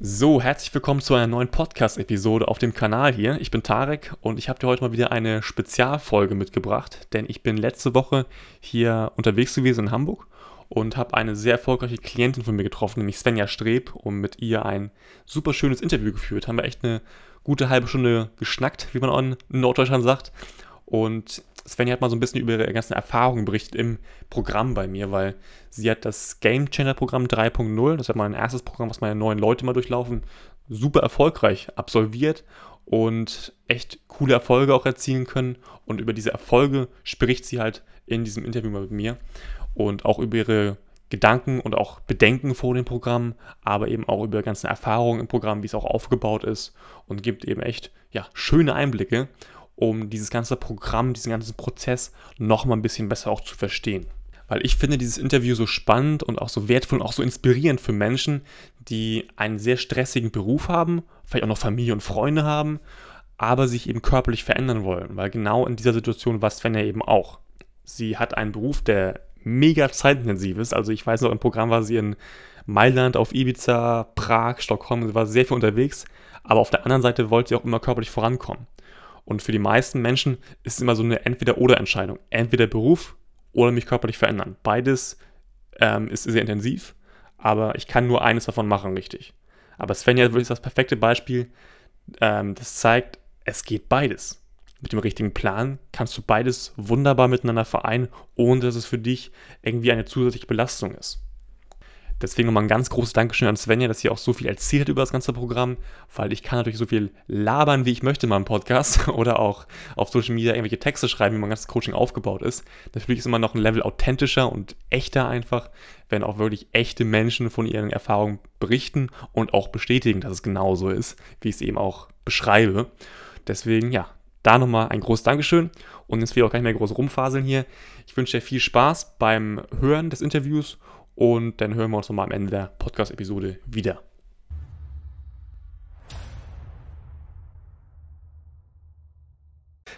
So, herzlich willkommen zu einer neuen Podcast-Episode auf dem Kanal hier. Ich bin Tarek und ich habe dir heute mal wieder eine Spezialfolge mitgebracht, denn ich bin letzte Woche hier unterwegs gewesen in Hamburg und habe eine sehr erfolgreiche Klientin von mir getroffen, nämlich Svenja Streb, und mit ihr ein super schönes Interview geführt. Haben wir echt eine gute halbe Stunde geschnackt, wie man auch in Norddeutschland sagt. Und Svenja hat mal so ein bisschen über ihre ganzen Erfahrungen berichtet im Programm bei mir, weil sie hat das Game Changer Programm 3.0, das ist mein erstes Programm, was meine neuen Leute mal durchlaufen, super erfolgreich absolviert und echt coole Erfolge auch erzielen können. Und über diese Erfolge spricht sie halt in diesem Interview mal mit mir und auch über ihre Gedanken und auch Bedenken vor dem Programm, aber eben auch über ganze Erfahrungen im Programm, wie es auch aufgebaut ist und gibt eben echt ja, schöne Einblicke um dieses ganze Programm, diesen ganzen Prozess noch mal ein bisschen besser auch zu verstehen. Weil ich finde dieses Interview so spannend und auch so wertvoll und auch so inspirierend für Menschen, die einen sehr stressigen Beruf haben, vielleicht auch noch Familie und Freunde haben, aber sich eben körperlich verändern wollen. Weil genau in dieser Situation war Svenja eben auch. Sie hat einen Beruf, der mega zeitintensiv ist. Also ich weiß noch, im Programm war sie in Mailand, auf Ibiza, Prag, Stockholm, sie war sehr viel unterwegs. Aber auf der anderen Seite wollte sie auch immer körperlich vorankommen. Und für die meisten Menschen ist es immer so eine Entweder-Oder-Entscheidung. Entweder Beruf oder mich körperlich verändern. Beides ähm, ist sehr intensiv, aber ich kann nur eines davon machen, richtig. Aber Svenja ist das perfekte Beispiel. Ähm, das zeigt, es geht beides. Mit dem richtigen Plan kannst du beides wunderbar miteinander vereinen, ohne dass es für dich irgendwie eine zusätzliche Belastung ist. Deswegen nochmal ein ganz großes Dankeschön an Svenja, dass sie auch so viel erzählt über das ganze Programm, weil ich kann natürlich so viel labern, wie ich möchte in meinem Podcast oder auch auf Social Media irgendwelche Texte schreiben, wie mein ganzes Coaching aufgebaut ist. Natürlich ist immer noch ein Level authentischer und echter einfach, wenn auch wirklich echte Menschen von ihren Erfahrungen berichten und auch bestätigen, dass es genauso ist, wie ich es eben auch beschreibe. Deswegen, ja, da nochmal ein großes Dankeschön und jetzt will ich auch gar nicht mehr groß rumfaseln hier. Ich wünsche dir viel Spaß beim Hören des Interviews und dann hören wir uns nochmal am Ende der Podcast-Episode wieder.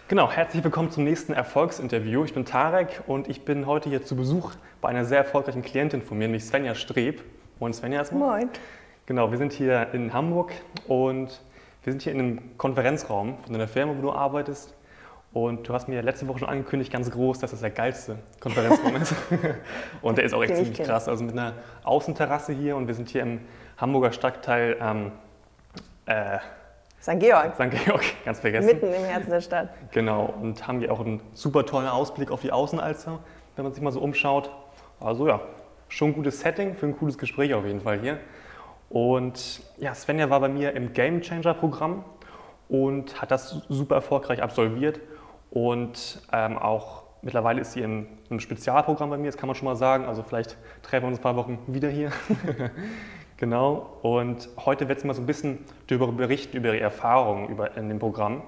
Genau, herzlich willkommen zum nächsten Erfolgsinterview. Ich bin Tarek und ich bin heute hier zu Besuch bei einer sehr erfolgreichen Klientin von mir, nämlich Svenja Streb. Moin Svenja erstmal. Moin. Genau, wir sind hier in Hamburg und wir sind hier in einem Konferenzraum von einer Firma, wo du arbeitest. Und du hast mir letzte Woche schon angekündigt, ganz groß, dass das der geilste Konferenzraum ist. und der ist auch echt ziemlich krass. Also mit einer Außenterrasse hier und wir sind hier im Hamburger Stadtteil ähm, äh, St. Georg. St. Georg, ganz vergessen. Mitten im Herzen der Stadt. Genau, und haben hier auch einen super tollen Ausblick auf die Außenalster, wenn man sich mal so umschaut. Also ja, schon ein gutes Setting für ein cooles Gespräch auf jeden Fall hier. Und ja, Svenja war bei mir im Game Changer Programm und hat das super erfolgreich absolviert und ähm, auch mittlerweile ist sie in einem Spezialprogramm bei mir, das kann man schon mal sagen. Also vielleicht treffen wir uns ein paar Wochen wieder hier. genau. Und heute wird sie mal so ein bisschen darüber berichten, über ihre Erfahrungen über, in dem Programm.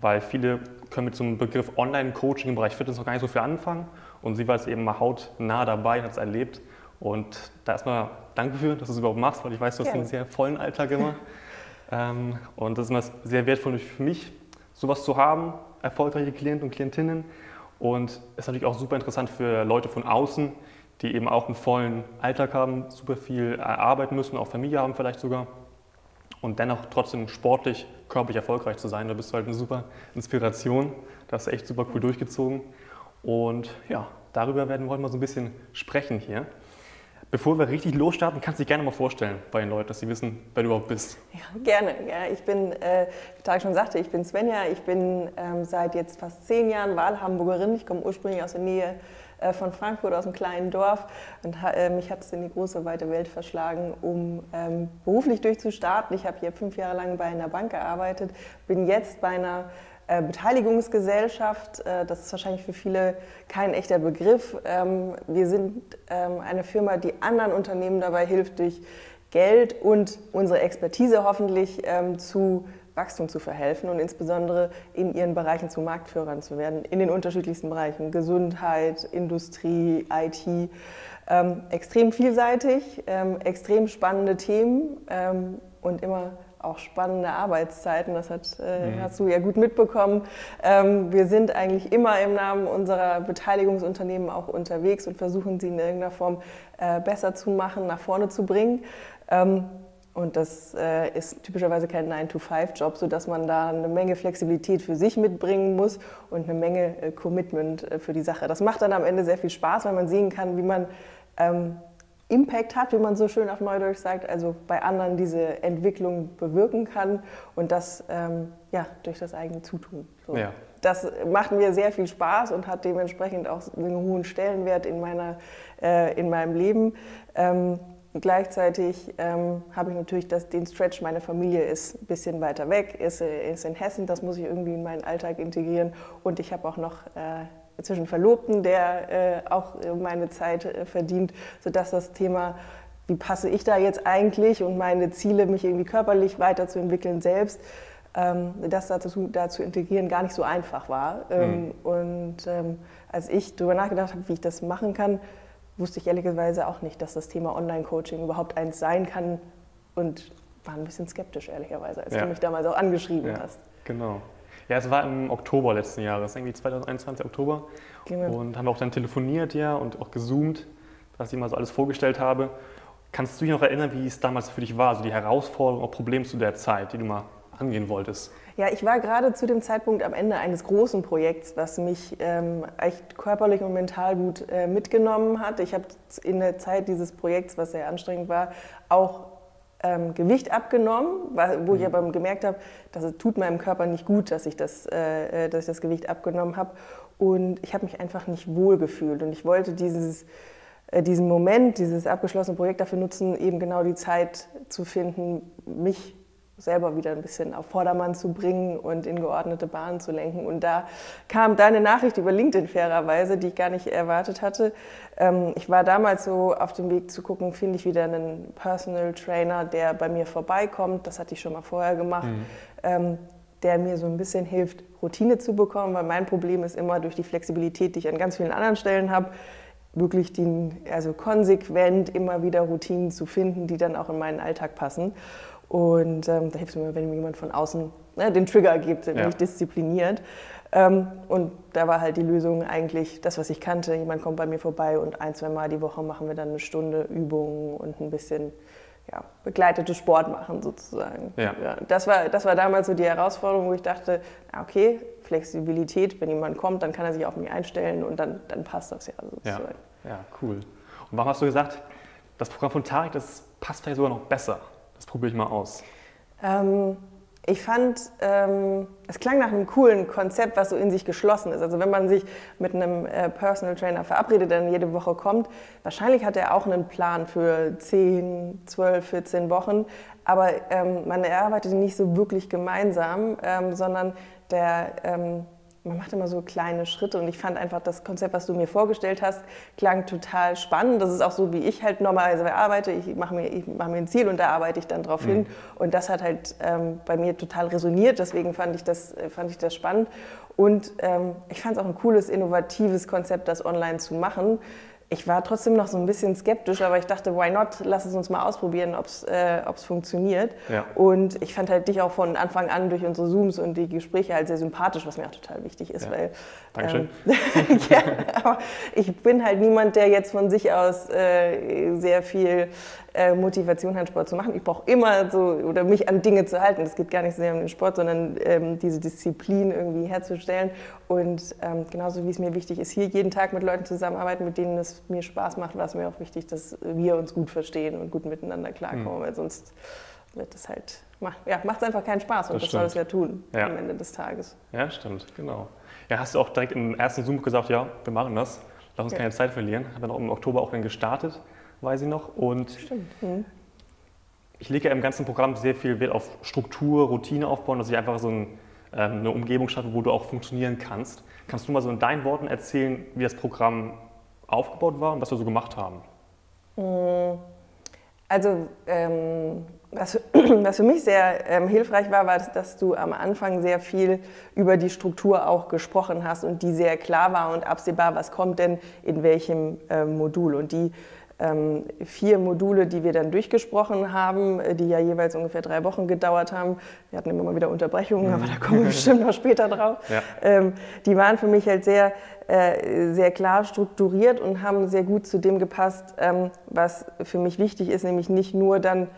Weil viele können mit so einem Begriff Online-Coaching im Bereich Fitness noch gar nicht so viel anfangen. Und sie war jetzt eben mal hautnah dabei, hat es erlebt. Und da erstmal danke für, dass du es überhaupt machst, weil ich weiß, du hast einen sehr vollen Alltag immer. ähm, und das ist immer sehr wertvoll für mich, sowas zu haben, erfolgreiche Klienten und Klientinnen. Und ist natürlich auch super interessant für Leute von außen, die eben auch einen vollen Alltag haben, super viel arbeiten müssen, auch Familie haben vielleicht sogar. Und dennoch trotzdem sportlich, körperlich erfolgreich zu sein. Da bist du halt eine super Inspiration. Das ist echt super cool durchgezogen. Und ja, darüber werden wir heute mal so ein bisschen sprechen hier. Bevor wir richtig losstarten, kannst du dich gerne mal vorstellen bei den Leuten, dass sie wissen, wer du überhaupt bist. Ja, gerne. Ja, ich bin, äh, wie Tag schon sagte, ich bin Svenja. Ich bin ähm, seit jetzt fast zehn Jahren Wahlhamburgerin. Ich komme ursprünglich aus der Nähe äh, von Frankfurt, aus einem kleinen Dorf. Und äh, mich hat es in die große, weite Welt verschlagen, um ähm, beruflich durchzustarten. Ich habe hier fünf Jahre lang bei einer Bank gearbeitet, bin jetzt bei einer Beteiligungsgesellschaft, äh, das ist wahrscheinlich für viele kein echter Begriff. Ähm, wir sind ähm, eine Firma, die anderen Unternehmen dabei hilft, durch Geld und unsere Expertise hoffentlich ähm, zu Wachstum zu verhelfen und insbesondere in ihren Bereichen zu Marktführern zu werden, in den unterschiedlichsten Bereichen, Gesundheit, Industrie, IT. Ähm, extrem vielseitig, ähm, extrem spannende Themen ähm, und immer auch spannende Arbeitszeiten. Das hat, äh, mhm. hast du ja gut mitbekommen. Ähm, wir sind eigentlich immer im Namen unserer Beteiligungsunternehmen auch unterwegs und versuchen sie in irgendeiner Form äh, besser zu machen, nach vorne zu bringen. Ähm, Und das äh, ist typischerweise kein 9-to-5-Job, sodass man da eine Menge Flexibilität für sich mitbringen muss und eine Menge äh, Commitment äh, für die Sache. Das macht dann am Ende sehr viel Spaß, weil man sehen kann, wie man ähm, Impact hat, wie man so schön auf Neudeutsch sagt, also bei anderen diese Entwicklung bewirken kann und das ähm, ja, durch das eigene Zutun. So. Ja. Das macht mir sehr viel Spaß und hat dementsprechend auch einen hohen Stellenwert in, meiner, äh, in meinem Leben. Ähm, Gleichzeitig ähm, habe ich natürlich das, den Stretch, meine Familie ist ein bisschen weiter weg, ist, ist in Hessen, das muss ich irgendwie in meinen Alltag integrieren. Und ich habe auch noch äh, zwischen Verlobten, der äh, auch meine Zeit äh, verdient, sodass das Thema, wie passe ich da jetzt eigentlich und meine Ziele, mich irgendwie körperlich weiterzuentwickeln selbst, ähm, das dazu, dazu integrieren, gar nicht so einfach war. Ähm, mhm. Und ähm, als ich darüber nachgedacht habe, wie ich das machen kann, wusste ich ehrlicherweise auch nicht, dass das Thema Online-Coaching überhaupt eins sein kann und war ein bisschen skeptisch, ehrlicherweise, als ja. du mich damals auch angeschrieben ja, hast. Genau. Ja, es war im Oktober letzten Jahres, irgendwie 2021 Oktober. Genau. Und haben auch dann telefoniert ja und auch gezoomt, was ich mal so alles vorgestellt habe. Kannst du dich noch erinnern, wie es damals für dich war, also die Herausforderungen, auch Probleme zu der Zeit, die du mal angehen wolltest? Ja, ich war gerade zu dem Zeitpunkt am Ende eines großen Projekts, was mich ähm, echt körperlich und mental gut äh, mitgenommen hat. Ich habe in der Zeit dieses Projekts, was sehr anstrengend war, auch ähm, Gewicht abgenommen, wo ich aber gemerkt habe, dass es tut meinem Körper nicht gut, dass ich das, äh, äh, dass ich das Gewicht abgenommen habe. Und ich habe mich einfach nicht wohl gefühlt. Und ich wollte dieses, äh, diesen Moment, dieses abgeschlossene Projekt dafür nutzen, eben genau die Zeit zu finden, mich selber wieder ein bisschen auf Vordermann zu bringen und in geordnete Bahnen zu lenken. Und da kam deine Nachricht über LinkedIn fairerweise, die ich gar nicht erwartet hatte. Ähm, ich war damals so auf dem Weg zu gucken, finde ich wieder einen Personal Trainer, der bei mir vorbeikommt. Das hatte ich schon mal vorher gemacht. Mhm. Ähm, der mir so ein bisschen hilft, Routine zu bekommen, weil mein Problem ist immer durch die Flexibilität, die ich an ganz vielen anderen Stellen habe, wirklich den, also konsequent immer wieder Routinen zu finden, die dann auch in meinen Alltag passen. Und ähm, da hilft es mir, wenn mir jemand von außen ne, den Trigger gibt, ja. mich diszipliniert. Ähm, und da war halt die Lösung eigentlich das, was ich kannte. Jemand kommt bei mir vorbei und ein, zwei Mal die Woche machen wir dann eine Stunde Übungen und ein bisschen ja, begleitete Sport machen sozusagen. Ja. ja. das, war, das war damals so die Herausforderung, wo ich dachte, okay, Flexibilität, wenn jemand kommt, dann kann er sich auf mich einstellen und dann, dann passt das ja sozusagen. Ja, ja cool. Und warum hast du gesagt, das Programm von Tarek, das passt vielleicht sogar noch besser? Das probiere ich mal aus. Ähm, ich fand, ähm, es klang nach einem coolen Konzept, was so in sich geschlossen ist. Also wenn man sich mit einem äh, Personal Trainer verabredet, der dann jede Woche kommt, wahrscheinlich hat er auch einen Plan für 10, 12, 14 Wochen, aber ähm, man erarbeitet nicht so wirklich gemeinsam, ähm, sondern der ähm, man macht immer so kleine Schritte und ich fand einfach das Konzept, was du mir vorgestellt hast, klang total spannend. Das ist auch so, wie ich halt normalerweise arbeite. Ich mache mir, ich mache mir ein Ziel und da arbeite ich dann drauf mhm. hin. Und das hat halt ähm, bei mir total resoniert. Deswegen fand ich das, äh, fand ich das spannend. Und ähm, ich fand es auch ein cooles, innovatives Konzept, das online zu machen ich war trotzdem noch so ein bisschen skeptisch, aber ich dachte, why not? Lass es uns mal ausprobieren, ob es äh, funktioniert. Ja. Und ich fand halt dich auch von Anfang an durch unsere Zooms und die Gespräche halt sehr sympathisch, was mir auch total wichtig ist. Ja. Weil, Dankeschön. Ähm, ja, aber ich bin halt niemand, der jetzt von sich aus äh, sehr viel äh, Motivation hat, Sport zu machen. Ich brauche immer so, oder mich an Dinge zu halten. Es geht gar nicht so sehr um den Sport, sondern ähm, diese Disziplin irgendwie herzustellen. Und ähm, genauso wie es mir wichtig ist, hier jeden Tag mit Leuten zusammenarbeiten, mit denen es mir Spaß macht, war es mir auch wichtig, dass wir uns gut verstehen und gut miteinander klarkommen, mhm. weil sonst wird es halt, macht ja, es einfach keinen Spaß und das, das soll es ja tun ja. am Ende des Tages. Ja, stimmt, genau. Ja, hast du auch direkt im ersten Zoom gesagt, ja, wir machen das, lass uns ja. keine Zeit verlieren. Haben wir noch im Oktober auch dann gestartet weiß ich noch. Und Stimmt. Mhm. ich lege ja im ganzen Programm sehr viel Wert auf Struktur, Routine aufbauen, dass ich einfach so ein, ähm, eine Umgebung schaffe, wo du auch funktionieren kannst. Kannst du mal so in deinen Worten erzählen, wie das Programm aufgebaut war und was wir so gemacht haben? Mhm. Also ähm, was, was, für mich sehr ähm, hilfreich war, war, dass du am Anfang sehr viel über die Struktur auch gesprochen hast und die sehr klar war und absehbar, was kommt denn in welchem ähm, Modul. Und die vier Module, die wir dann durchgesprochen haben, äh, die ja jeweils ungefähr drei Wochen gedauert haben. Wir hatten immer mal wieder Unterbrechungen, aber da kommen wir bestimmt noch später drauf. Ja. Ähm, die waren für mich halt sehr, äh, sehr klar strukturiert und haben sehr gut zu dem gepasst, ähm, was für mich wichtig ist, nämlich nicht nur dann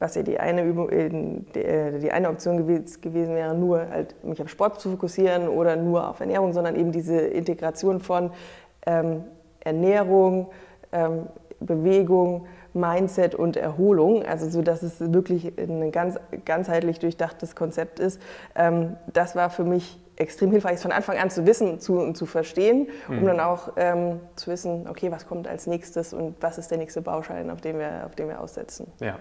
was ja die eine, Übung, äh, die eine Option gewesen wäre, nur halt mich auf Sport zu fokussieren oder nur auf Ernährung, sondern eben diese Integration von ähm, Ernährung, ähm, Bewegung, Mindset und Erholung, also so, dass es wirklich ein ganz ganzheitlich durchdachtes Konzept ist. Ähm, das war für mich extrem hilfreich, von Anfang an zu wissen zu, und zu verstehen, um mhm. dann auch ähm, zu wissen, okay, was kommt als nächstes und was ist der nächste Baustein, auf den wir, auf den wir aussetzen. Ja,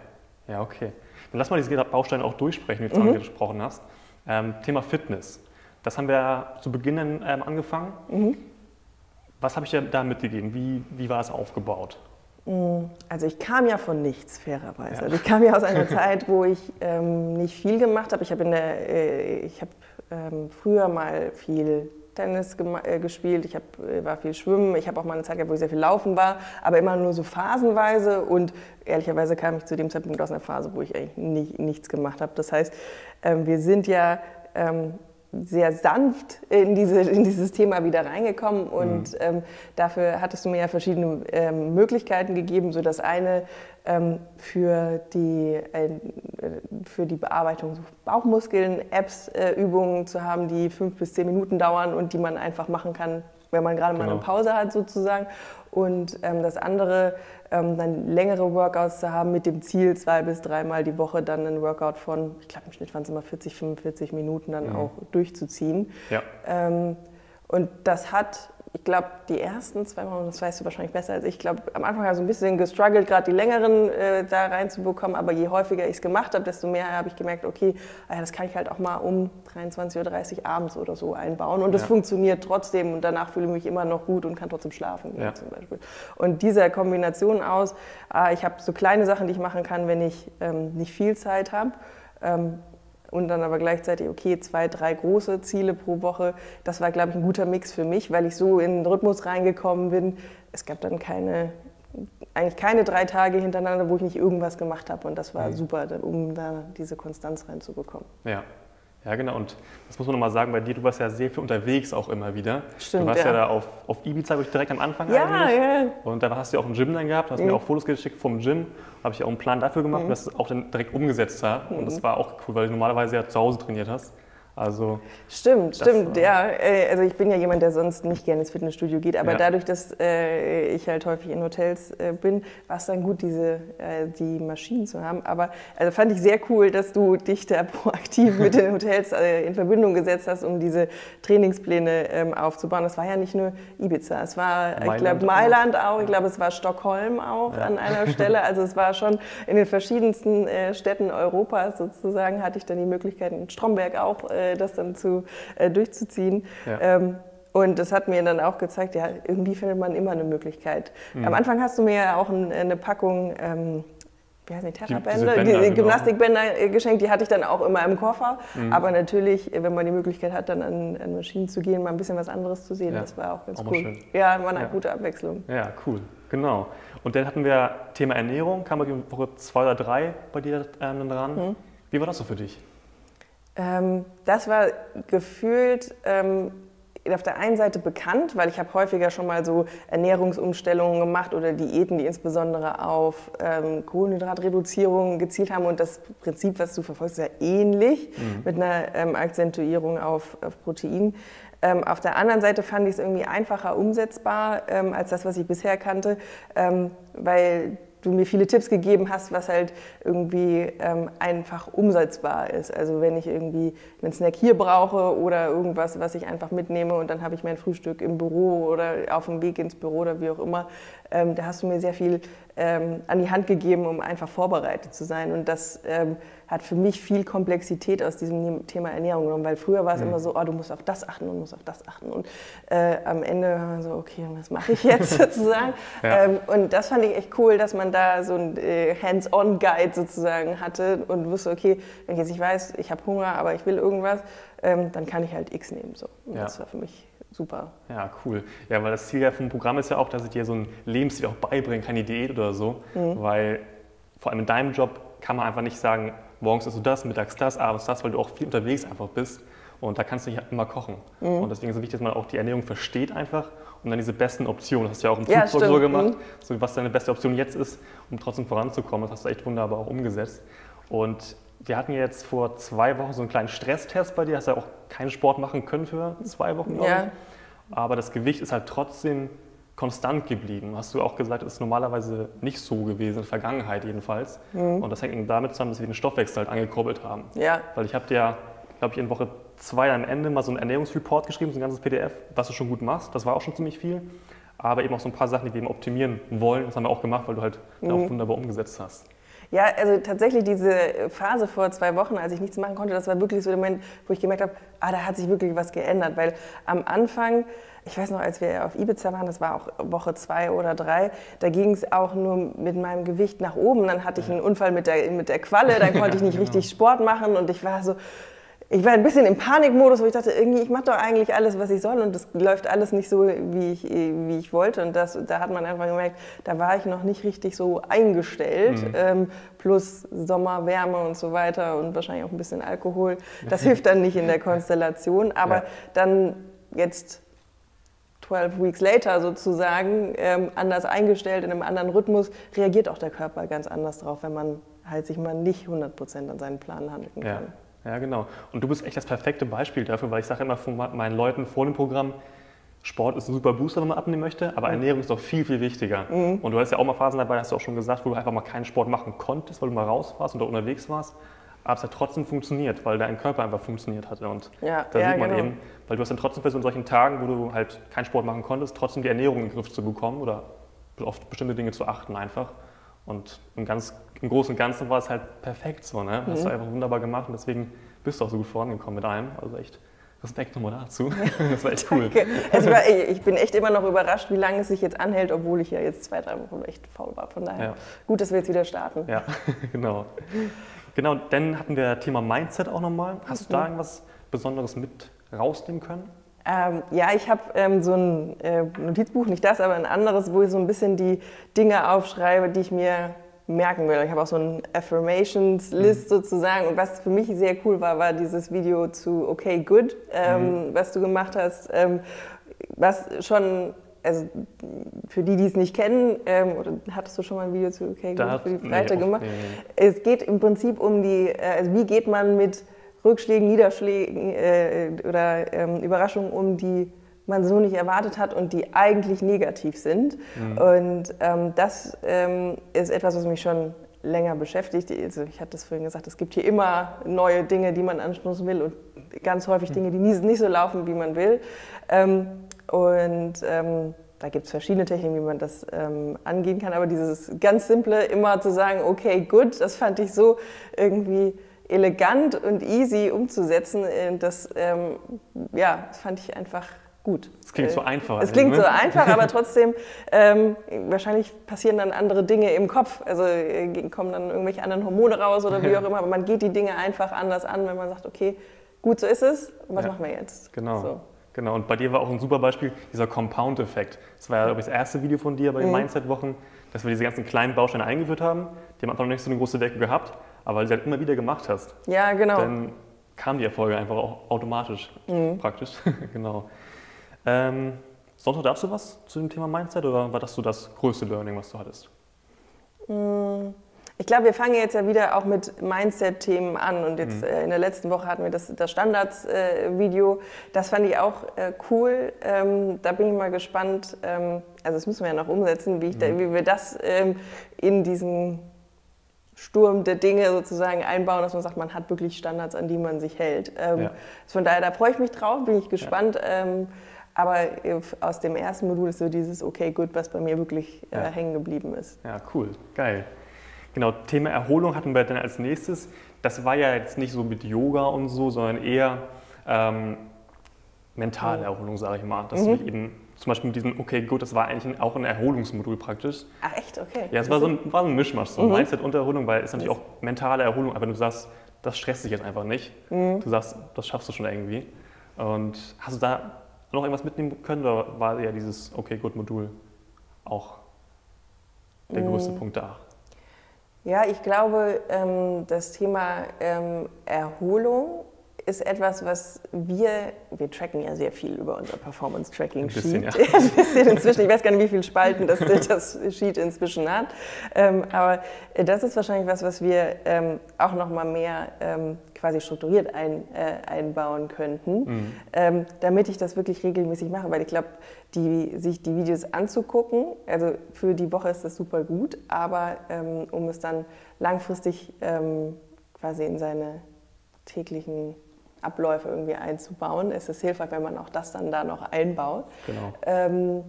ja, okay. Dann lass mal diese Bausteine auch durchsprechen, wie du mhm. gesprochen hast. Ähm, Thema Fitness. Das haben wir zu Beginn ähm, angefangen. Mhm. Was habe ich dir da mitgegeben? Wie, wie war es aufgebaut? Also ich kam ja von nichts, fairerweise. Ja. Also ich kam ja aus einer Zeit, wo ich ähm, nicht viel gemacht habe. Ich habe äh, hab, ähm, früher mal viel Tennis äh, gespielt, ich hab, äh, war viel Schwimmen, ich habe auch mal eine Zeit gehabt, wo ich sehr viel Laufen war, aber immer nur so phasenweise und ehrlicherweise kam ich zu dem Zeitpunkt aus einer Phase, wo ich eigentlich nicht, nichts gemacht habe. Das heißt, ähm, wir sind ja ähm, sehr sanft in, diese, in dieses Thema wieder reingekommen und mhm. ähm, dafür hattest du mir ja verschiedene ähm, Möglichkeiten gegeben. So das eine ähm, für, die, äh, für die Bearbeitung Bauchmuskeln, Apps, äh, Übungen zu haben, die fünf bis zehn Minuten dauern und die man einfach machen kann, wenn man gerade genau. mal eine genau. Pause hat sozusagen. Und ähm, das andere, ähm, dann längere Workouts zu haben mit dem Ziel, zwei bis dreimal die Woche dann ein Workout von, ich glaube im Schnitt waren es immer 40, 45 Minuten dann mhm. auch durchzuziehen. Ja. Ähm, und das hat ich glaube, die ersten zwei Wochen, das weißt du wahrscheinlich besser als ich, ich glaube, am Anfang habe ich so ein bisschen gestruggelt, gerade die längeren äh, da reinzubekommen, aber je häufiger ich es gemacht habe, desto mehr habe ich gemerkt, okay, ah das kann ich halt auch mal um 23.30 Uhr abends oder so einbauen und das ja. funktioniert trotzdem und danach fühle ich mich immer noch gut und kann trotzdem schlafen ja. zum Beispiel. Und diese Kombination aus, äh, ich habe so kleine Sachen, die ich machen kann, wenn ich ähm, nicht viel Zeit habe, ähm, und dann aber gleichzeitig, okay, zwei, drei große Ziele pro Woche. Das war, glaube ich, ein guter Mix für mich, weil ich so in den Rhythmus reingekommen bin. Es gab dann keine, eigentlich keine drei Tage hintereinander, wo ich nicht irgendwas gemacht habe. Und das war mhm. super, um da diese Konstanz reinzubekommen. Ja. Ja, genau. Und das muss man nochmal sagen, bei dir, du warst ja sehr viel unterwegs auch immer wieder. Stimmt, Du warst ja, ja da auf, auf Ibiza, ich direkt am Anfang ja, eigentlich. Ja. Und da hast du ja auch ein Gym dann gehabt, hast mhm. mir auch Fotos geschickt vom Gym. Habe ich auch einen Plan dafür gemacht, mhm. dass es auch dann direkt umgesetzt hast. Und das mhm. war auch cool, weil du normalerweise ja zu Hause trainiert hast. Also stimmt, stimmt, ja. Äh, also ich bin ja jemand, der sonst nicht gerne ins Fitnessstudio geht, aber ja. dadurch, dass äh, ich halt häufig in Hotels äh, bin, war es dann gut, diese äh, die Maschinen zu haben. Aber also fand ich sehr cool, dass du dich da proaktiv mit den Hotels äh, in Verbindung gesetzt hast, um diese Trainingspläne ähm, aufzubauen. Das war ja nicht nur Ibiza, es war, Mailand ich glaube, Mailand auch, ich glaube, es war Stockholm auch ja. an einer Stelle. Also es war schon in den verschiedensten äh, Städten Europas sozusagen, hatte ich dann die Möglichkeit, in Stromberg auch das dann zu, äh, durchzuziehen. Ja. Ähm, und das hat mir dann auch gezeigt, ja, irgendwie findet man immer eine Möglichkeit. Mhm. Am Anfang hast du mir ja auch ein, eine Packung, ähm, wie heißen die, Terrabänder, die, die, genau. Gymnastikbänder genau. geschenkt, die hatte ich dann auch immer im Koffer. Mhm. Aber natürlich, wenn man die Möglichkeit hat, dann an, an, Maschinen zu gehen, mal ein bisschen was anderes zu sehen, ja. das war auch ganz auch cool. Schön. Ja, war eine ja. gute Abwechslung. Ja, cool, genau. Und dann hatten wir Thema Ernährung, kam die Woche zwei oder drei bei dir ähm, dran. Mhm. Wie war das so für dich? Ähm, das war gefühlt ähm, auf der einen Seite bekannt, weil ich habe häufiger schon mal so Ernährungsumstellungen gemacht oder Diäten, die insbesondere auf ähm, Kohlenhydratreduzierung gezielt haben. Und das Prinzip, was du verfolgst, ist ja ähnlich mhm. mit einer ähm, Akzentuierung auf, auf Protein. Ähm, auf der anderen Seite fand ich es irgendwie einfacher umsetzbar ähm, als das, was ich bisher kannte, ähm, weil du mir viele Tipps gegeben hast, was halt irgendwie ähm, einfach umsetzbar ist. Also wenn ich irgendwie einen Snack hier brauche oder irgendwas, was ich einfach mitnehme und dann habe ich mein Frühstück im Büro oder auf dem Weg ins Büro oder wie auch immer, ähm, da hast du mir sehr viel ähm, an die Hand gegeben, um einfach vorbereitet zu sein. Und das ähm, hat für mich viel Komplexität aus diesem Thema Ernährung genommen, weil früher war es mhm. immer so, oh, du musst auf das achten und musst auf das achten. Und äh, am Ende war man so, okay, was mache ich jetzt sozusagen? Ja. Ähm, und das fand ich echt cool, dass man da so ein äh, Hands-on-Guide sozusagen hatte und wusste, okay, wenn ich jetzt nicht weiß, ich habe Hunger, aber ich will irgendwas, ähm, dann kann ich halt X nehmen. So. Ja. Das war für mich super. Ja, cool. Ja, weil das Ziel ja vom Programm ist ja auch, dass ich dir so einen Lebensstil auch beibringe, keine Diät oder so. Mhm. Weil vor allem in deinem Job kann man einfach nicht sagen, morgens isst du das, mittags das, abends das, weil du auch viel unterwegs einfach bist. Und da kannst du nicht immer kochen. Mhm. Und deswegen ist es wichtig, dass man auch die Ernährung versteht einfach und dann diese besten Optionen. Das hast du ja auch im ja, so gemacht, mhm. so was deine beste Option jetzt ist, um trotzdem voranzukommen. Das hast du echt wunderbar auch umgesetzt. Und wir hatten jetzt vor zwei Wochen so einen kleinen Stresstest bei dir. Hast ja auch keinen Sport machen können für zwei Wochen, glaube ja. ich. Aber das Gewicht ist halt trotzdem konstant geblieben. Hast du auch gesagt, das ist normalerweise nicht so gewesen, in der Vergangenheit jedenfalls. Mhm. Und das hängt damit zusammen, dass wir den Stoffwechsel halt angekurbelt haben. Ja. Weil ich habe dir, glaube ich, in Woche zwei am Ende mal so einen Ernährungsreport geschrieben, so ein ganzes PDF, was du schon gut machst. Das war auch schon ziemlich viel. Aber eben auch so ein paar Sachen, die wir eben optimieren wollen. Das haben wir auch gemacht, weil du halt mhm. auch wunderbar umgesetzt hast. Ja, also tatsächlich diese Phase vor zwei Wochen, als ich nichts machen konnte, das war wirklich so der Moment, wo ich gemerkt habe, ah, da hat sich wirklich was geändert. Weil am Anfang, ich weiß noch, als wir auf Ibiza waren, das war auch Woche zwei oder drei, da ging es auch nur mit meinem Gewicht nach oben. Dann hatte ich einen Unfall mit der, mit der Qualle, dann konnte ich nicht genau. richtig Sport machen und ich war so, ich war ein bisschen im Panikmodus, wo ich dachte, irgendwie, ich mache doch eigentlich alles, was ich soll und das läuft alles nicht so, wie ich, wie ich wollte. Und das, da hat man einfach gemerkt, da war ich noch nicht richtig so eingestellt. Mhm. Ähm, plus Sommer, Wärme und so weiter und wahrscheinlich auch ein bisschen Alkohol. Das hilft dann nicht in der Konstellation. Aber ja. dann jetzt 12 Weeks later sozusagen, ähm, anders eingestellt, in einem anderen Rhythmus, reagiert auch der Körper ganz anders drauf, wenn man halt sich mal nicht 100% an seinen Plan handeln kann. Ja. Ja, genau. Und du bist echt das perfekte Beispiel dafür, weil ich sage immer von meinen Leuten vor dem Programm, Sport ist ein super Booster, wenn man abnehmen möchte, aber mhm. Ernährung ist doch viel, viel wichtiger. Mhm. Und du hast ja auch mal Phasen dabei, hast du auch schon gesagt, wo du einfach mal keinen Sport machen konntest, weil du mal raus warst da unterwegs warst. Aber es hat trotzdem funktioniert, weil dein Körper einfach funktioniert hatte. Und ja, da ja, sieht man genau. eben, weil du hast dann trotzdem so in solchen Tagen, wo du halt keinen Sport machen konntest, trotzdem die Ernährung in den Griff zu bekommen oder auf bestimmte Dinge zu achten einfach. Und im, ganz, im Großen und Ganzen war es halt perfekt so. Ne? Hast mhm. du einfach wunderbar gemacht und deswegen bist du auch so gut vorangekommen mit einem. Also echt Respekt nochmal dazu. Das war echt cool. Also war, ich bin echt immer noch überrascht, wie lange es sich jetzt anhält, obwohl ich ja jetzt zwei, drei Wochen echt faul war. Von daher ja. gut, dass wir jetzt wieder starten. Ja, genau. Genau, dann hatten wir Thema Mindset auch nochmal. Hast mhm. du da irgendwas Besonderes mit rausnehmen können? Ähm, ja, ich habe ähm, so ein äh, Notizbuch, nicht das, aber ein anderes, wo ich so ein bisschen die Dinge aufschreibe, die ich mir merken will. Ich habe auch so ein Affirmations-List mhm. sozusagen. Und was für mich sehr cool war, war dieses Video zu Okay Good, ähm, mhm. was du gemacht hast, ähm, was schon also für die, die es nicht kennen, ähm, oder hattest du schon mal ein Video zu Okay Good für die Breite nee, gemacht? Nee, nee. Es geht im Prinzip um die, äh, also wie geht man mit Rückschlägen, Niederschlägen äh, oder ähm, Überraschungen um, die man so nicht erwartet hat und die eigentlich negativ sind. Mhm. Und ähm, das ähm, ist etwas, was mich schon länger beschäftigt. Also ich hatte das vorhin gesagt, es gibt hier immer neue Dinge, die man anstoßen will und ganz häufig mhm. Dinge, die nie, nicht so laufen, wie man will. Ähm, und ähm, da gibt es verschiedene Techniken, wie man das ähm, angehen kann. Aber dieses ganz simple, immer zu sagen, okay, gut, das fand ich so irgendwie elegant und easy umzusetzen. Das, ähm, ja, fand ich einfach gut. Es klingt so äh, einfach. Es klingt ne? so einfach, aber trotzdem, ähm, wahrscheinlich passieren dann andere Dinge im Kopf. Also äh, kommen dann irgendwelche anderen Hormone raus oder wie auch immer. Aber man geht die Dinge einfach anders an, wenn man sagt, okay, gut, so ist es. Was ja. machen wir jetzt? Genau. So. Genau, und bei dir war auch ein super Beispiel dieser Compound-Effekt. Das war ja, glaube ich, das erste Video von dir bei den mhm. Mindset-Wochen, dass wir diese ganzen kleinen Bausteine eingeführt haben. Die haben einfach noch nicht so eine große Wirkung gehabt, aber weil du sie halt immer wieder gemacht hast. Ja, genau. Dann kamen die Erfolge einfach auch automatisch, mhm. praktisch. genau. Ähm, sonst noch darfst du was zu dem Thema Mindset oder war das so das größte Learning, was du hattest? Mm, ich glaube, wir fangen jetzt ja wieder auch mit Mindset-Themen an und jetzt mhm. äh, in der letzten Woche hatten wir das, das Standards-Video. Äh, das fand ich auch äh, cool. Ähm, da bin ich mal gespannt. Ähm, also das müssen wir ja noch umsetzen, wie, mhm. da, wie wir das ähm, in diesen Sturm der Dinge sozusagen einbauen, dass man sagt, man hat wirklich Standards, an die man sich hält. Ähm, ja. Von daher, da freue ich mich drauf, bin ich gespannt. Ja. Ähm, aber aus dem ersten Modul ist so dieses Okay, gut, was bei mir wirklich äh, ja. hängen geblieben ist. Ja, cool, geil. Genau, Thema Erholung hatten wir dann als nächstes. Das war ja jetzt nicht so mit Yoga und so, sondern eher ähm, mentale oh. Erholung, sage ich mal. Dass mhm. du eben zum Beispiel mit diesem, okay, gut, das war eigentlich auch ein Erholungsmodul praktisch. Ach echt, okay. Ja, es war so ein, war so ein Mischmasch, so ein mhm. Mindset und Erholung, weil es natürlich auch mentale Erholung, aber wenn du sagst, das stresst dich jetzt einfach nicht. Mhm. Du sagst, das schaffst du schon irgendwie. Und hast du da noch irgendwas mitnehmen können oder war ja dieses Okay Good Modul auch der größte mm. Punkt da? Ja, ich glaube, ähm, das Thema ähm, Erholung ist etwas, was wir, wir tracken ja sehr viel über unser. Ein bisschen, ja. Ein bisschen inzwischen. Ich weiß gar nicht, wie viele Spalten das, das Sheet inzwischen hat. Ähm, aber das ist wahrscheinlich was, was wir ähm, auch noch mal mehr ähm, quasi strukturiert ein, äh, einbauen könnten, mhm. damit ich das wirklich regelmäßig mache. Weil ich glaube, die, sich die Videos anzugucken, also für die Woche ist das super gut, aber um es dann langfristig quasi in seine täglichen Abläufe irgendwie einzubauen. Es ist hilfreich, wenn man auch das dann da noch einbaut. Genau. Ähm,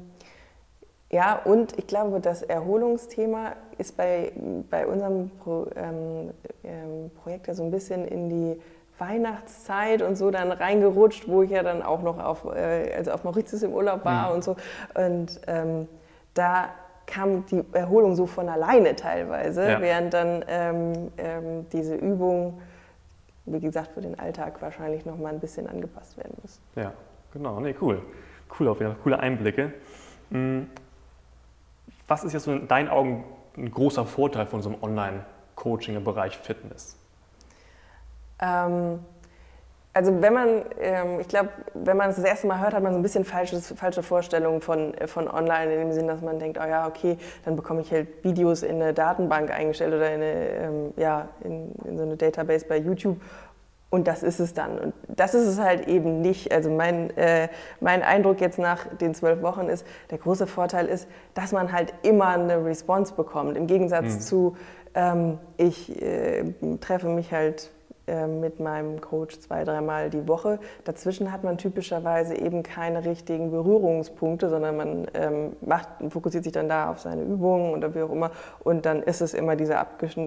ja, und ich glaube, das Erholungsthema ist bei, bei unserem Pro, ähm, ähm, Projekt ja so ein bisschen in die Weihnachtszeit und so dann reingerutscht, wo ich ja dann auch noch auf, äh, also auf Mauritius im Urlaub war mhm. und so. Und ähm, da kam die Erholung so von alleine teilweise, ja. während dann ähm, ähm, diese Übung wie gesagt, für den Alltag wahrscheinlich noch mal ein bisschen angepasst werden muss. Ja, genau. Nee, cool. Cool auf jeden Fall, coole Einblicke. Hm, was ist jetzt so in deinen Augen ein großer Vorteil von so einem Online-Coaching im Bereich Fitness? Ähm, also wenn man, ähm, ich glaube, wenn man es das erste Mal hört, hat man so ein bisschen falsches, falsche Vorstellungen von, äh, von online, in dem Sinn, dass man denkt, oh ja, okay, dann bekomme ich halt Videos in eine Datenbank eingestellt oder in, eine, ähm, ja, in, in so eine Database bei YouTube und das ist es dann. Und das ist es halt eben nicht. Also mein, äh, mein Eindruck jetzt nach den zwölf Wochen ist, der große Vorteil ist, dass man halt immer eine Response bekommt. Im Gegensatz mhm. zu, ähm, ich äh, treffe mich halt mit meinem Coach zwei, dreimal die Woche. Dazwischen hat man typischerweise eben keine richtigen Berührungspunkte, sondern man ähm, macht, fokussiert sich dann da auf seine Übungen oder wie auch immer. Und dann ist es immer dieser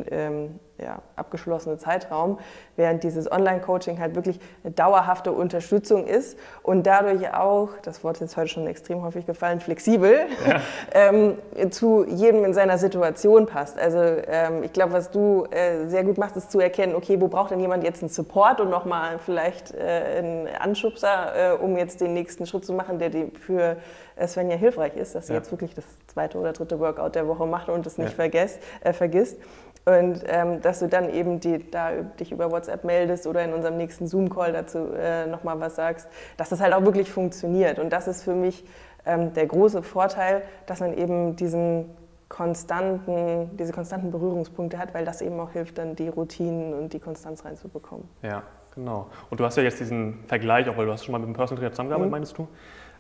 ähm, ja, abgeschlossene Zeitraum, während dieses Online-Coaching halt wirklich eine dauerhafte Unterstützung ist und dadurch auch, das Wort ist jetzt heute schon extrem häufig gefallen, flexibel ja. ähm, zu jedem in seiner Situation passt. Also ähm, ich glaube, was du äh, sehr gut machst, ist zu erkennen, okay, wo braucht denn jemand jetzt einen Support und nochmal vielleicht äh, einen Anschubser, äh, um jetzt den nächsten Schritt zu machen, der für Svenja hilfreich ist, dass sie ja. jetzt wirklich das zweite oder dritte Workout der Woche macht und es nicht ja. vergesst, äh, vergisst. Und ähm, dass du dann eben die, da dich über WhatsApp meldest oder in unserem nächsten Zoom-Call dazu äh, nochmal was sagst, dass das halt auch wirklich funktioniert. Und das ist für mich ähm, der große Vorteil, dass man eben diesen konstanten, diese konstanten Berührungspunkte hat, weil das eben auch hilft, dann die Routinen und die Konstanz reinzubekommen. Ja, genau. Und du hast ja jetzt diesen Vergleich, auch weil du hast schon mal mit einem Personal Trainer zusammengearbeitet, mhm. meinst du?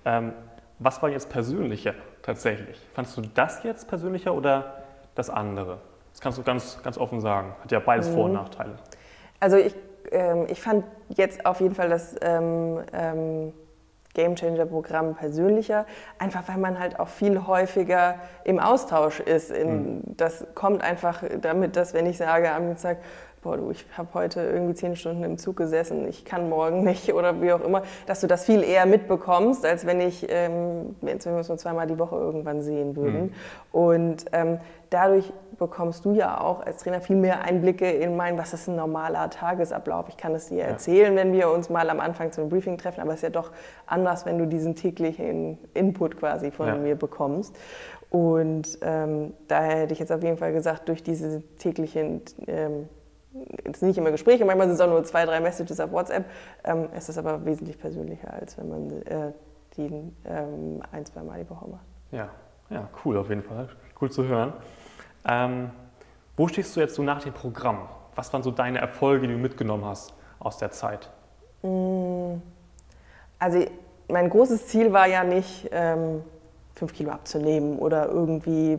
Ähm, was war jetzt persönlicher tatsächlich? Fandest du das jetzt persönlicher oder das andere? Das kannst du ganz, ganz offen sagen. Hat ja beides mhm. Vor- und mhm. Nachteile. Also ich, ähm, ich fand jetzt auf jeden Fall das ähm, ähm, Game Changer Programm persönlicher, einfach weil man halt auch viel häufiger im Austausch ist. In, mhm. Das kommt einfach damit, dass wenn ich sage am Dienstag, boah, du, ich habe heute irgendwie zehn Stunden im Zug gesessen, ich kann morgen nicht oder wie auch immer, dass du das viel eher mitbekommst, als wenn ich, ähm, wenn wir uns nur zweimal die Woche irgendwann sehen würden. Mhm. Und ähm, dadurch bekommst du ja auch als Trainer viel mehr Einblicke in mein, was ist ein normaler Tagesablauf. Ich kann es dir ja. erzählen, wenn wir uns mal am Anfang zum Briefing treffen, aber es ist ja doch anders, wenn du diesen täglichen Input quasi von ja. mir bekommst. Und ähm, daher hätte ich jetzt auf jeden Fall gesagt, durch diese täglichen ähm, jetzt nicht immer Gespräche, manchmal sind es auch nur zwei, drei Messages auf WhatsApp. Ähm, es ist aber wesentlich persönlicher, als wenn man äh, die ähm, ein, zwei Mal die Woche macht. Ja, ja, cool auf jeden Fall. Cool zu hören. Ähm, wo stehst du jetzt so nach dem Programm? Was waren so deine Erfolge, die du mitgenommen hast aus der Zeit? Mm, also mein großes Ziel war ja nicht, ähm, 5 Kilo abzunehmen oder irgendwie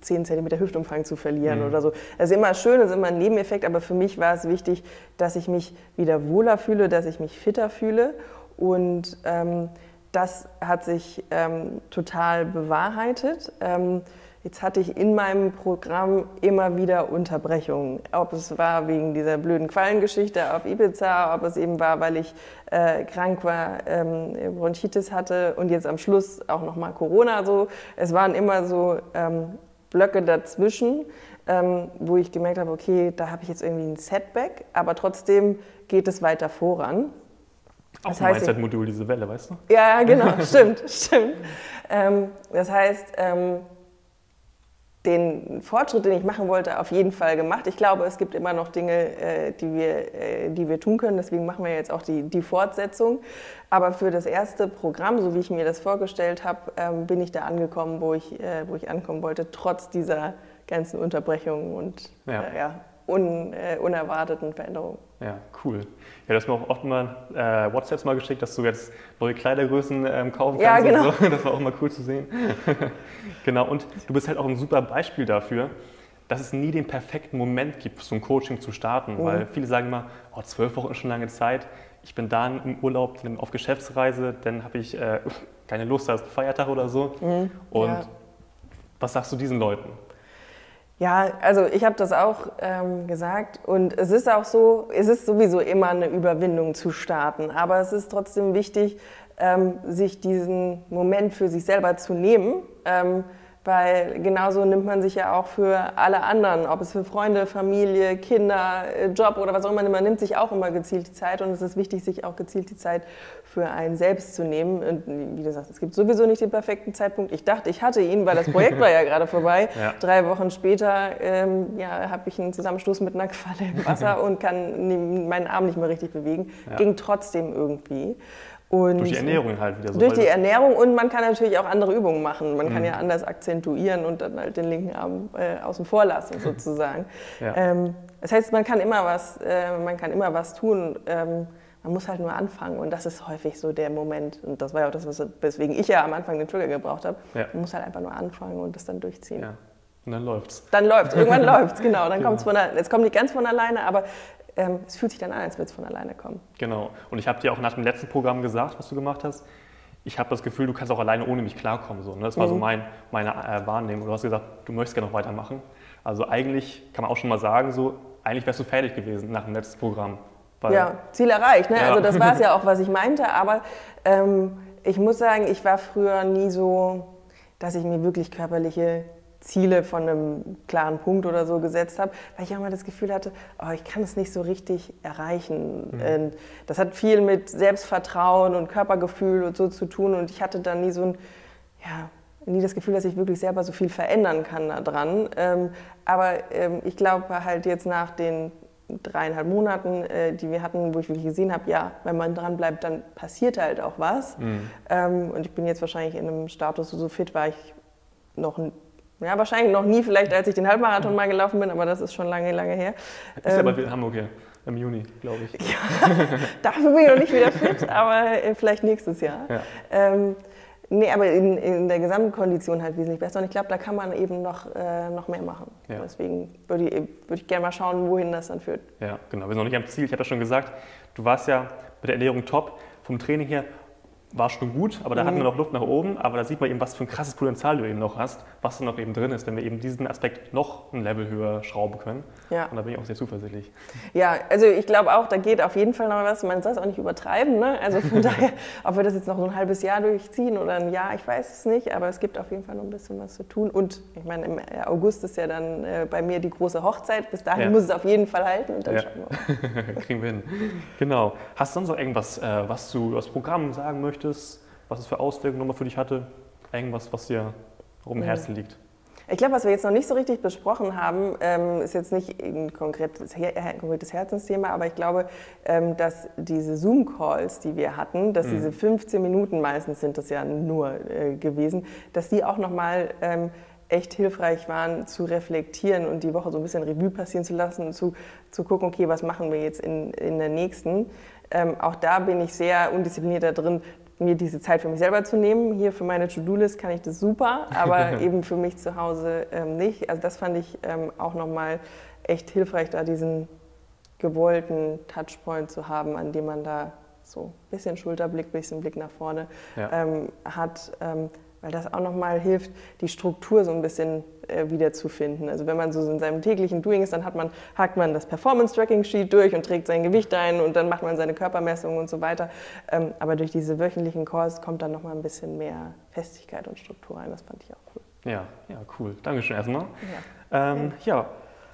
10 cm Hüftumfang zu verlieren mhm. oder so. Das ist immer schön, das ist immer ein Nebeneffekt, aber für mich war es wichtig, dass ich mich wieder wohler fühle, dass ich mich fitter fühle und ähm, das hat sich ähm, total bewahrheitet. Ähm, Jetzt hatte ich in meinem Programm immer wieder Unterbrechungen. Ob es war wegen dieser blöden Quallengeschichte auf Ibiza, ob es eben war, weil ich äh, krank war, ähm, Bronchitis hatte und jetzt am Schluss auch nochmal Corona. So. Es waren immer so ähm, Blöcke dazwischen, ähm, wo ich gemerkt habe, okay, da habe ich jetzt irgendwie ein Setback, aber trotzdem geht es weiter voran. Auch das ein Mindset-Modul, diese Welle, weißt du? Ja, genau, stimmt, stimmt. Ähm, das heißt, ähm, den Fortschritt, den ich machen wollte, auf jeden Fall gemacht. Ich glaube, es gibt immer noch Dinge, äh, die, wir, äh, die wir tun können. Deswegen machen wir jetzt auch die, die Fortsetzung. Aber für das erste Programm, so wie ich mir das vorgestellt habe, ähm, bin ich da angekommen, wo ich, äh, wo ich ankommen wollte, trotz dieser ganzen Unterbrechungen und ja. Äh, ja, un, äh, unerwarteten Veränderungen. Ja, cool. Ja, du hast mir auch oft mal äh, WhatsApps mal geschickt, dass du jetzt neue Kleidergrößen ähm, kaufen kannst. Ja, genau. So. Das war auch mal cool zu sehen. genau, und du bist halt auch ein super Beispiel dafür, dass es nie den perfekten Moment gibt, so ein Coaching zu starten. Mhm. Weil viele sagen immer, oh, zwölf Wochen ist schon lange Zeit. Ich bin da im Urlaub, auf Geschäftsreise, dann habe ich äh, keine Lust, da ist ein Feiertag oder so. Mhm. Und ja. was sagst du diesen Leuten? Ja, also ich habe das auch ähm, gesagt und es ist auch so, es ist sowieso immer eine Überwindung zu starten, aber es ist trotzdem wichtig, ähm, sich diesen Moment für sich selber zu nehmen. Ähm, weil genauso nimmt man sich ja auch für alle anderen, ob es für Freunde, Familie, Kinder, äh, Job oder was auch immer, man nimmt sich auch immer gezielt die Zeit und es ist wichtig, sich auch gezielt die Zeit für einen selbst zu nehmen. Und wie du sagst, es gibt sowieso nicht den perfekten Zeitpunkt. Ich dachte, ich hatte ihn, weil das Projekt war ja gerade vorbei. Ja. Drei Wochen später ähm, ja, habe ich einen Zusammenstoß mit einer Qualle im Wasser und kann meinen Arm nicht mehr richtig bewegen. Ja. Ging trotzdem irgendwie. Und durch die Ernährung halt wieder so. Durch die Ernährung und man kann natürlich auch andere Übungen machen. Man mhm. kann ja anders akzentuieren und dann halt den linken Arm äh, außen vor lassen sozusagen. ja. ähm, das heißt, man kann immer was, äh, man kann immer was tun. Ähm, man muss halt nur anfangen und das ist häufig so der Moment. Und das war ja auch das, weswegen ich ja am Anfang den Trigger gebraucht habe. Ja. Man muss halt einfach nur anfangen und das dann durchziehen. Ja. Und dann läuft's. Dann läuft's. Irgendwann läuft's, genau. Dann genau. kommt's von der, es kommt nicht ganz von alleine, aber ähm, es fühlt sich dann an, als würde es von alleine kommen. Genau. Und ich habe dir auch nach dem letzten Programm gesagt, was du gemacht hast. Ich habe das Gefühl, du kannst auch alleine ohne mich klarkommen. So, ne? Das war mhm. so mein, meine äh, Wahrnehmung. Du hast gesagt, du möchtest gerne noch weitermachen. Also eigentlich kann man auch schon mal sagen, so, eigentlich wärst du fertig gewesen nach dem letzten Programm. ja, Ziel erreicht. Ne? Ja. Also das war es ja auch, was ich meinte. Aber ähm, ich muss sagen, ich war früher nie so, dass ich mir wirklich körperliche Ziele von einem klaren Punkt oder so gesetzt habe, weil ich auch mal das Gefühl hatte, oh, ich kann es nicht so richtig erreichen. Mhm. Das hat viel mit Selbstvertrauen und Körpergefühl und so zu tun und ich hatte dann nie so ein, ja, nie das Gefühl, dass ich wirklich selber so viel verändern kann daran. Ähm, aber ähm, ich glaube halt jetzt nach den dreieinhalb Monaten, äh, die wir hatten, wo ich wirklich gesehen habe, ja, wenn man dran bleibt, dann passiert halt auch was. Mhm. Ähm, und ich bin jetzt wahrscheinlich in einem Status, so fit war ich noch ja, wahrscheinlich noch nie, vielleicht als ich den Halbmarathon mal gelaufen bin, aber das ist schon lange, lange her. Ist ähm, aber in Hamburg, ja. Im Juni, glaube ich. Ja, dafür bin ich noch nicht wieder fit, aber äh, vielleicht nächstes Jahr. Ja. Ähm, nee, aber in, in der Gesamtkondition halt wesentlich besser. Und ich glaube, da kann man eben noch, äh, noch mehr machen. Ja. Deswegen würde ich, würd ich gerne mal schauen, wohin das dann führt. Ja, genau. Wir sind noch nicht am Ziel. Ich habe ja schon gesagt, du warst ja mit der Ernährung top. Vom Training her war schon gut, aber da mhm. hatten wir noch Luft nach oben. Aber da sieht man eben, was für ein krasses Potenzial du eben noch hast, was da noch eben drin ist, wenn wir eben diesen Aspekt noch ein Level höher schrauben können. Ja. Und da bin ich auch sehr zuversichtlich. Ja, also ich glaube auch, da geht auf jeden Fall noch was. Man soll es auch nicht übertreiben. Ne? Also von daher, ob wir das jetzt noch so ein halbes Jahr durchziehen oder ein Jahr, ich weiß es nicht. Aber es gibt auf jeden Fall noch ein bisschen was zu tun. Und ich meine, im August ist ja dann äh, bei mir die große Hochzeit. Bis dahin ja. muss es auf jeden Fall halten und dann ja. schauen wir. Kriegen wir hin. Genau. Hast du sonst noch irgendwas, äh, was du aus Programm sagen möchtest? Möchtest, was es für Auswirkungen nochmal für dich hatte? Irgendwas, was dir um Herzen liegt? Ich glaube, was wir jetzt noch nicht so richtig besprochen haben, ähm, ist jetzt nicht ein konkretes, konkretes Herzensthema, aber ich glaube, ähm, dass diese Zoom-Calls, die wir hatten, dass mhm. diese 15 Minuten, meistens sind das ja nur äh, gewesen, dass die auch nochmal ähm, echt hilfreich waren, zu reflektieren und die Woche so ein bisschen Revue passieren zu lassen und zu, zu gucken, okay, was machen wir jetzt in, in der nächsten. Ähm, auch da bin ich sehr undiszipliniert da drin, mir diese Zeit für mich selber zu nehmen. Hier für meine To-Do-List kann ich das super, aber eben für mich zu Hause ähm, nicht. Also das fand ich ähm, auch nochmal echt hilfreich, da diesen gewollten Touchpoint zu haben, an dem man da so ein bisschen Schulterblick, ein bisschen Blick nach vorne ja. ähm, hat, ähm, weil das auch nochmal hilft, die Struktur so ein bisschen äh, wiederzufinden. Also wenn man so in seinem täglichen Doing ist, dann hat man, hakt man das Performance-Tracking-Sheet durch und trägt sein Gewicht ein und dann macht man seine Körpermessung und so weiter. Ähm, aber durch diese wöchentlichen Calls kommt dann nochmal ein bisschen mehr Festigkeit und Struktur rein. Das fand ich auch cool. Ja, ja, cool. Dankeschön erstmal. Ja. Ähm, ja.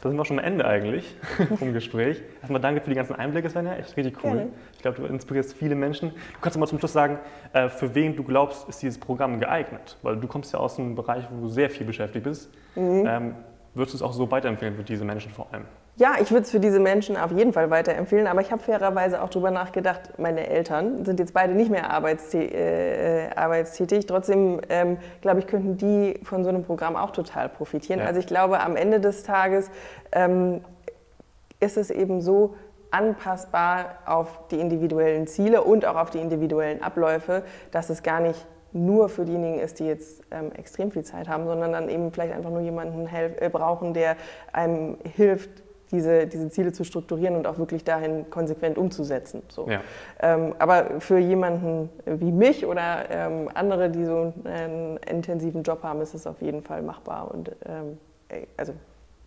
Da sind wir schon am Ende eigentlich vom Gespräch. Erstmal danke für die ganzen Einblicke, Svenja. Echt richtig cool. Gerne. Ich glaube, du inspirierst viele Menschen. Du kannst mal zum Schluss sagen, äh, für wen du glaubst, ist dieses Programm geeignet? Weil du kommst ja aus einem Bereich, wo du sehr viel beschäftigt bist. Mhm. Ähm, würdest du es auch so weiterempfehlen für diese Menschen vor allem? Ja, ich würde es für diese Menschen auf jeden Fall weiterempfehlen, aber ich habe fairerweise auch darüber nachgedacht, meine Eltern sind jetzt beide nicht mehr arbeitstä äh, arbeitstätig, trotzdem ähm, glaube ich, könnten die von so einem Programm auch total profitieren. Ja. Also ich glaube, am Ende des Tages ähm, ist es eben so, anpassbar auf die individuellen Ziele und auch auf die individuellen Abläufe, dass es gar nicht nur für diejenigen ist, die jetzt ähm, extrem viel Zeit haben, sondern dann eben vielleicht einfach nur jemanden äh, brauchen, der einem hilft, diese, diese Ziele zu strukturieren und auch wirklich dahin konsequent umzusetzen. So. Ja. Ähm, aber für jemanden wie mich oder ähm, andere, die so einen intensiven Job haben, ist es auf jeden Fall machbar und ähm, also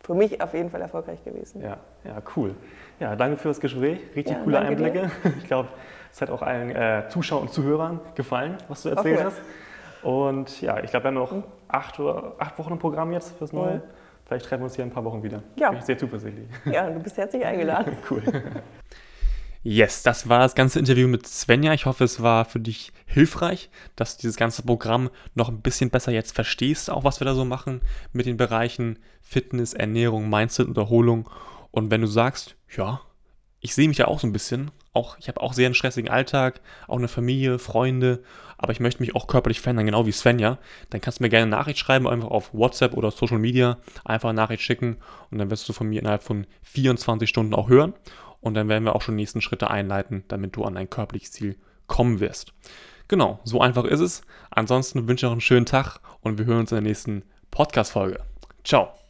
für mich auf jeden Fall erfolgreich gewesen. Ja, ja, cool. Ja, danke für das Gespräch. Richtig ja, coole Einblicke. Dir. Ich glaube, es hat auch allen äh, Zuschauern und Zuhörern gefallen, was du erzählt hast. Und ja, ich glaube, wir haben noch mhm. acht, oder, acht Wochen im Programm jetzt fürs Neue. Mhm. Vielleicht treffen wir uns hier in ein paar Wochen wieder. Ja. Bin ich sehr zuversichtlich. Ja, du bist herzlich eingeladen. cool. Yes, das war das ganze Interview mit Svenja. Ich hoffe, es war für dich hilfreich, dass du dieses ganze Programm noch ein bisschen besser jetzt verstehst, auch was wir da so machen mit den Bereichen Fitness, Ernährung, Mindset und Erholung. Und wenn du sagst, ja, ich sehe mich ja auch so ein bisschen, auch, ich habe auch sehr einen stressigen Alltag, auch eine Familie, Freunde, aber ich möchte mich auch körperlich verändern, genau wie Svenja, dann kannst du mir gerne eine Nachricht schreiben, einfach auf WhatsApp oder Social Media, einfach eine Nachricht schicken und dann wirst du von mir innerhalb von 24 Stunden auch hören und dann werden wir auch schon die nächsten Schritte einleiten, damit du an dein körperliches Ziel kommen wirst. Genau, so einfach ist es. Ansonsten wünsche ich noch einen schönen Tag und wir hören uns in der nächsten Podcast-Folge. Ciao.